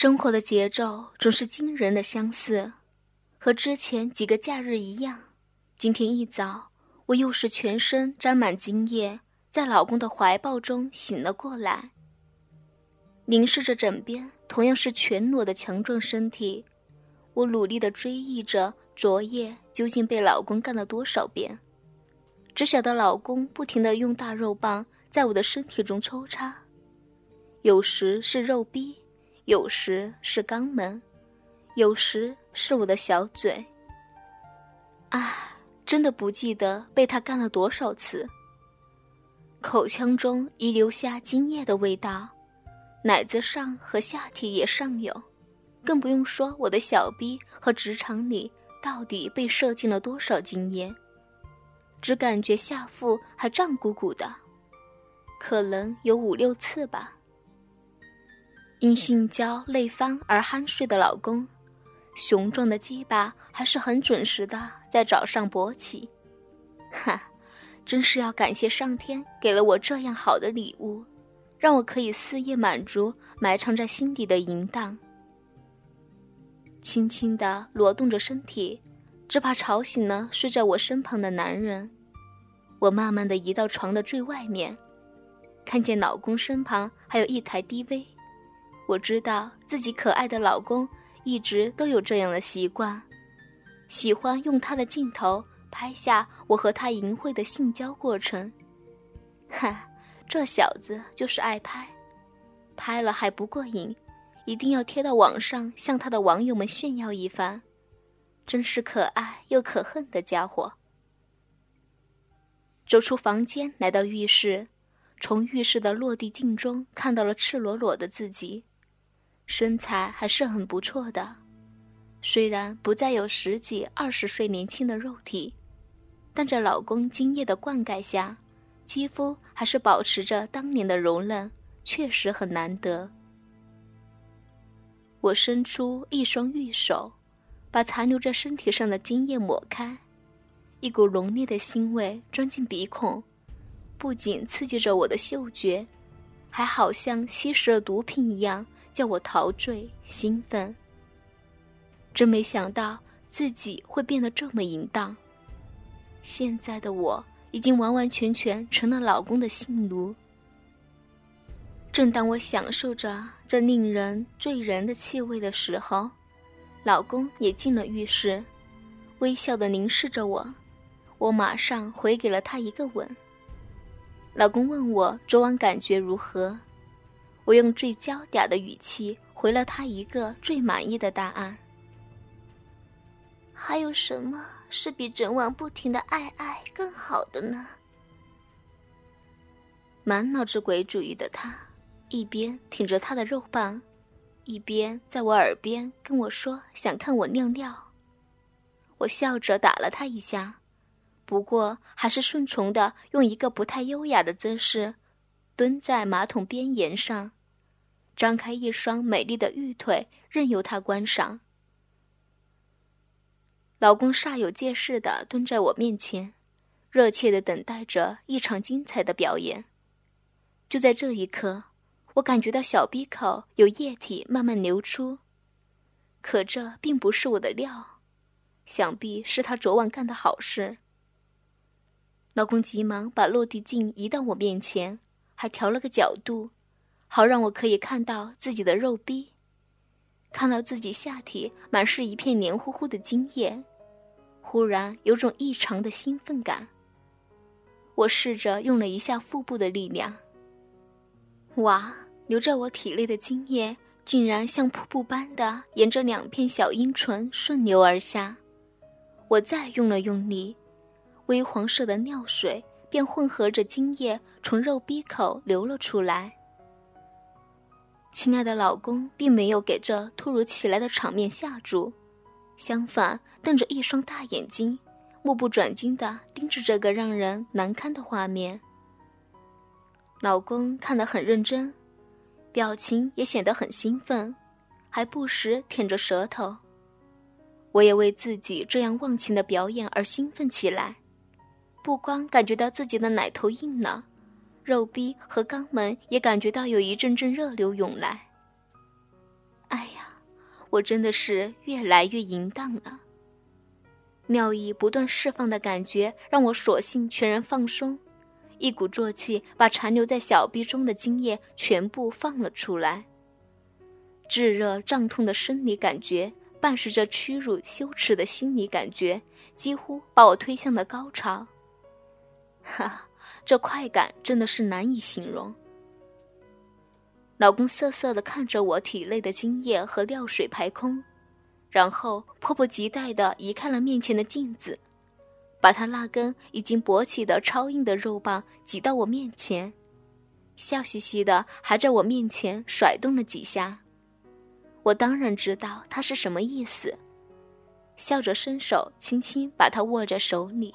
生活的节奏总是惊人的相似，和之前几个假日一样。今天一早，我又是全身沾满精液，在老公的怀抱中醒了过来。凝视着枕边同样是全裸的强壮身体，我努力地追忆着昨夜究竟被老公干了多少遍。只晓得老公不停地用大肉棒在我的身体中抽插，有时是肉逼，有时是肛门，有时是我的小嘴。啊，真的不记得被他干了多少次。口腔中遗留下精液的味道，奶子上和下体也尚有，更不用说我的小逼和直肠里到底被射进了多少精液。只感觉下腹还胀鼓鼓的，可能有五六次吧。因性交累翻而酣睡的老公，雄壮的鸡巴还是很准时的在早上勃起。哈，真是要感谢上天给了我这样好的礼物，让我可以肆意满足埋藏在心底的淫荡。轻轻地挪动着身体。只怕吵醒了睡在我身旁的男人。我慢慢的移到床的最外面，看见老公身旁还有一台 DV。我知道自己可爱的老公一直都有这样的习惯，喜欢用他的镜头拍下我和他淫秽的性交过程。哈，这小子就是爱拍，拍了还不过瘾，一定要贴到网上向他的网友们炫耀一番。真是可爱又可恨的家伙。走出房间，来到浴室，从浴室的落地镜中看到了赤裸裸的自己，身材还是很不错的，虽然不再有十几二十岁年轻的肉体，但在老公精液的灌溉下，肌肤还是保持着当年的柔嫩，确实很难得。我伸出一双玉手。把残留在身体上的精液抹开，一股浓烈的腥味钻进鼻孔，不仅刺激着我的嗅觉，还好像吸食了毒品一样，叫我陶醉兴奋。真没想到自己会变得这么淫荡。现在的我已经完完全全成了老公的性奴。正当我享受着这令人醉人的气味的时候，老公也进了浴室，微笑的凝视着我，我马上回给了他一个吻。老公问我昨晚感觉如何，我用最娇嗲的语气回了他一个最满意的答案。还有什么是比整晚不停的爱爱更好的呢？满脑子鬼主意的他，一边挺着他的肉棒。一边在我耳边跟我说想看我尿尿，我笑着打了他一下，不过还是顺从的用一个不太优雅的姿势，蹲在马桶边沿上，张开一双美丽的玉腿，任由他观赏。老公煞有介事的蹲在我面前，热切的等待着一场精彩的表演。就在这一刻。我感觉到小鼻口有液体慢慢流出，可这并不是我的料，想必是他昨晚干的好事。老公急忙把落地镜移到我面前，还调了个角度，好让我可以看到自己的肉逼。看到自己下体满是一片黏糊糊的精液，忽然有种异常的兴奋感。我试着用了一下腹部的力量，哇！流在我体内的精液竟然像瀑布般的沿着两片小阴唇顺流而下，我再用了用力，微黄色的尿水便混合着精液从肉逼口流了出来。亲爱的老公并没有给这突如其来的场面吓住，相反瞪着一双大眼睛，目不转睛地盯着这个让人难堪的画面。老公看得很认真。表情也显得很兴奋，还不时舔着舌头。我也为自己这样忘情的表演而兴奋起来，不光感觉到自己的奶头硬了，肉壁和肛门也感觉到有一阵阵热流涌来。哎呀，我真的是越来越淫荡了。尿意不断释放的感觉让我索性全然放松，一鼓作气把残留在小臂中的精液全部放了出来。炙热胀痛的生理感觉，伴随着屈辱羞耻的心理感觉，几乎把我推向了高潮。哈，这快感真的是难以形容。老公涩涩的看着我体内的精液和尿水排空。然后迫不及待的移开了面前的镜子，把他那根已经勃起的超硬的肉棒挤到我面前，笑嘻嘻的还在我面前甩动了几下。我当然知道他是什么意思，笑着伸手轻轻把它握在手里。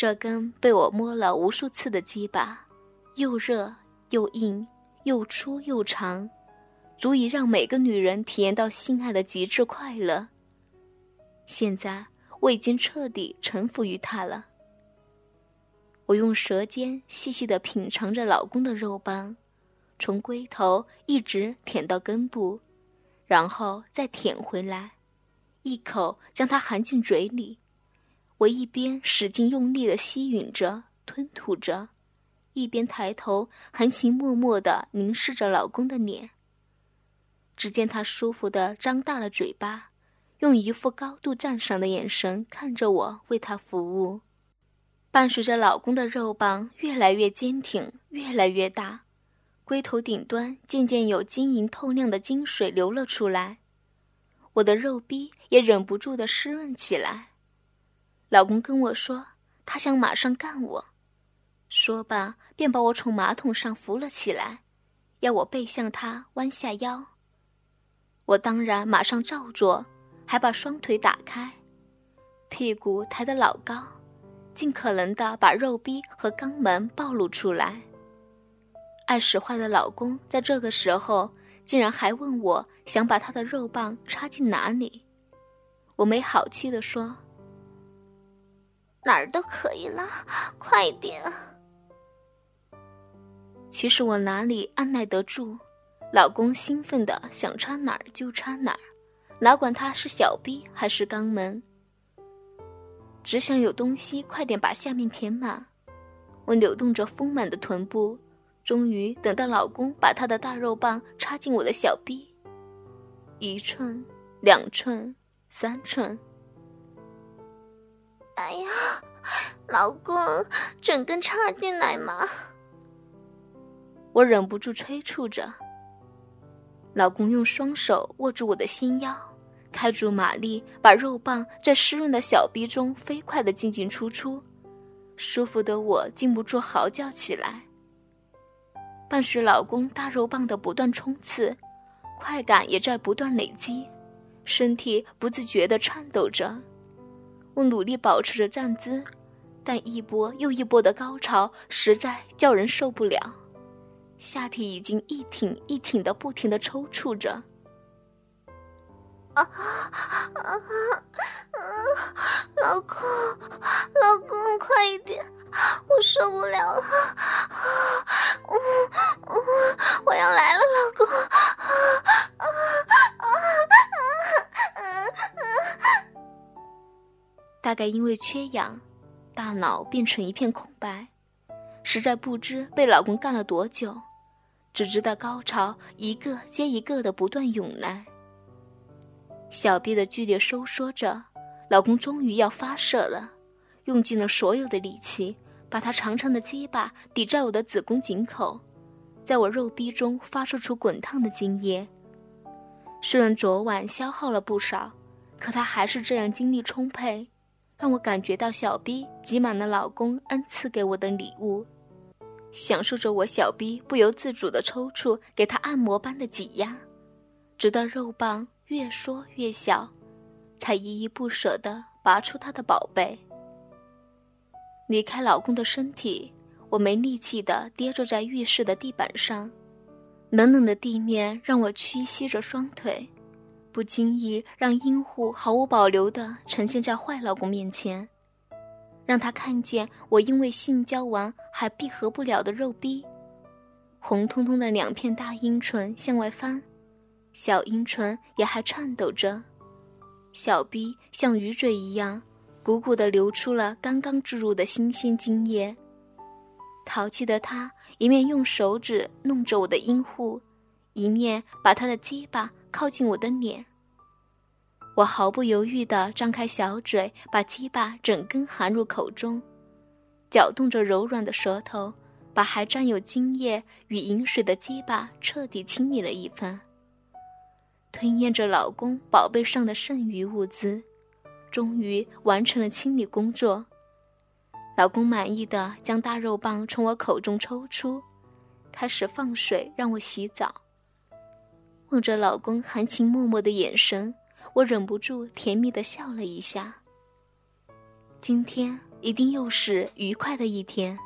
这根被我摸了无数次的鸡巴，又热又硬，又粗又长。足以让每个女人体验到性爱的极致快乐。现在我已经彻底臣服于他了。我用舌尖细细的品尝着老公的肉棒，从龟头一直舔到根部，然后再舔回来，一口将它含进嘴里。我一边使劲用力地吸吮着、吞吐着，一边抬头含情脉脉地凝视着老公的脸。只见他舒服地张大了嘴巴，用一副高度赞赏的眼神看着我为他服务。伴随着老公的肉棒越来越坚挺、越来越大，龟头顶端渐渐有晶莹透亮的精水流了出来，我的肉逼也忍不住地湿润起来。老公跟我说，他想马上干我，说罢便把我从马桶上扶了起来，要我背向他，弯下腰。我当然马上照做，还把双腿打开，屁股抬得老高，尽可能的把肉逼和肛门暴露出来。爱使坏的老公在这个时候竟然还问我想把他的肉棒插进哪里，我没好气的说：“哪儿都可以了，快点。”其实我哪里按耐得住。老公兴奋的想插哪儿就插哪儿，哪管他是小臂还是肛门，只想有东西快点把下面填满。我扭动着丰满的臀部，终于等到老公把他的大肉棒插进我的小臂。一寸，两寸，三寸。老公，整根插进来嘛！我忍不住催促着。老公用双手握住我的纤腰，开足马力，把肉棒在湿润的小臂中飞快地进进出出，舒服的我禁不住嚎叫起来。伴随老公大肉棒的不断冲刺，快感也在不断累积，身体不自觉地颤抖着。我努力保持着站姿，但一波又一波的高潮实在叫人受不了。下体已经一挺一挺的，不停的抽搐着。啊啊啊！老公，老公，快一点，我受不了了！嗯嗯，我要来了，老公！啊啊啊！大概因为缺氧，大脑变成一片空白，实在不知被老公干了多久。只知道高潮一个接一个的不断涌来，小臂的剧烈收缩着，老公终于要发射了，用尽了所有的力气，把他长长的鸡巴抵在我的子宫颈口，在我肉壁中发射出滚烫的精液。虽然昨晚消耗了不少，可他还是这样精力充沛，让我感觉到小臂挤满了老公恩赐给我的礼物。享受着我小臂不由自主的抽搐，给他按摩般的挤压，直到肉棒越缩越小，才依依不舍地拔出他的宝贝。离开老公的身体，我没力气地跌坐在浴室的地板上，冷冷的地面让我屈膝着双腿，不经意让阴户毫无保留地呈现在坏老公面前。让他看见我因为性交完还闭合不了的肉逼，红彤彤的两片大阴唇向外翻，小阴唇也还颤抖着，小臂像鱼嘴一样鼓鼓地流出了刚刚注入的新鲜精液。淘气的他一面用手指弄着我的阴户，一面把他的鸡巴靠近我的脸。我毫不犹豫地张开小嘴，把鸡巴整根含入口中，搅动着柔软的舌头，把还沾有精液与饮水的鸡巴彻底清理了一番。吞咽着老公宝贝上的剩余物资，终于完成了清理工作。老公满意的将大肉棒从我口中抽出，开始放水让我洗澡。望着老公含情脉脉的眼神，我忍不住甜蜜的笑了一下。今天一定又是愉快的一天。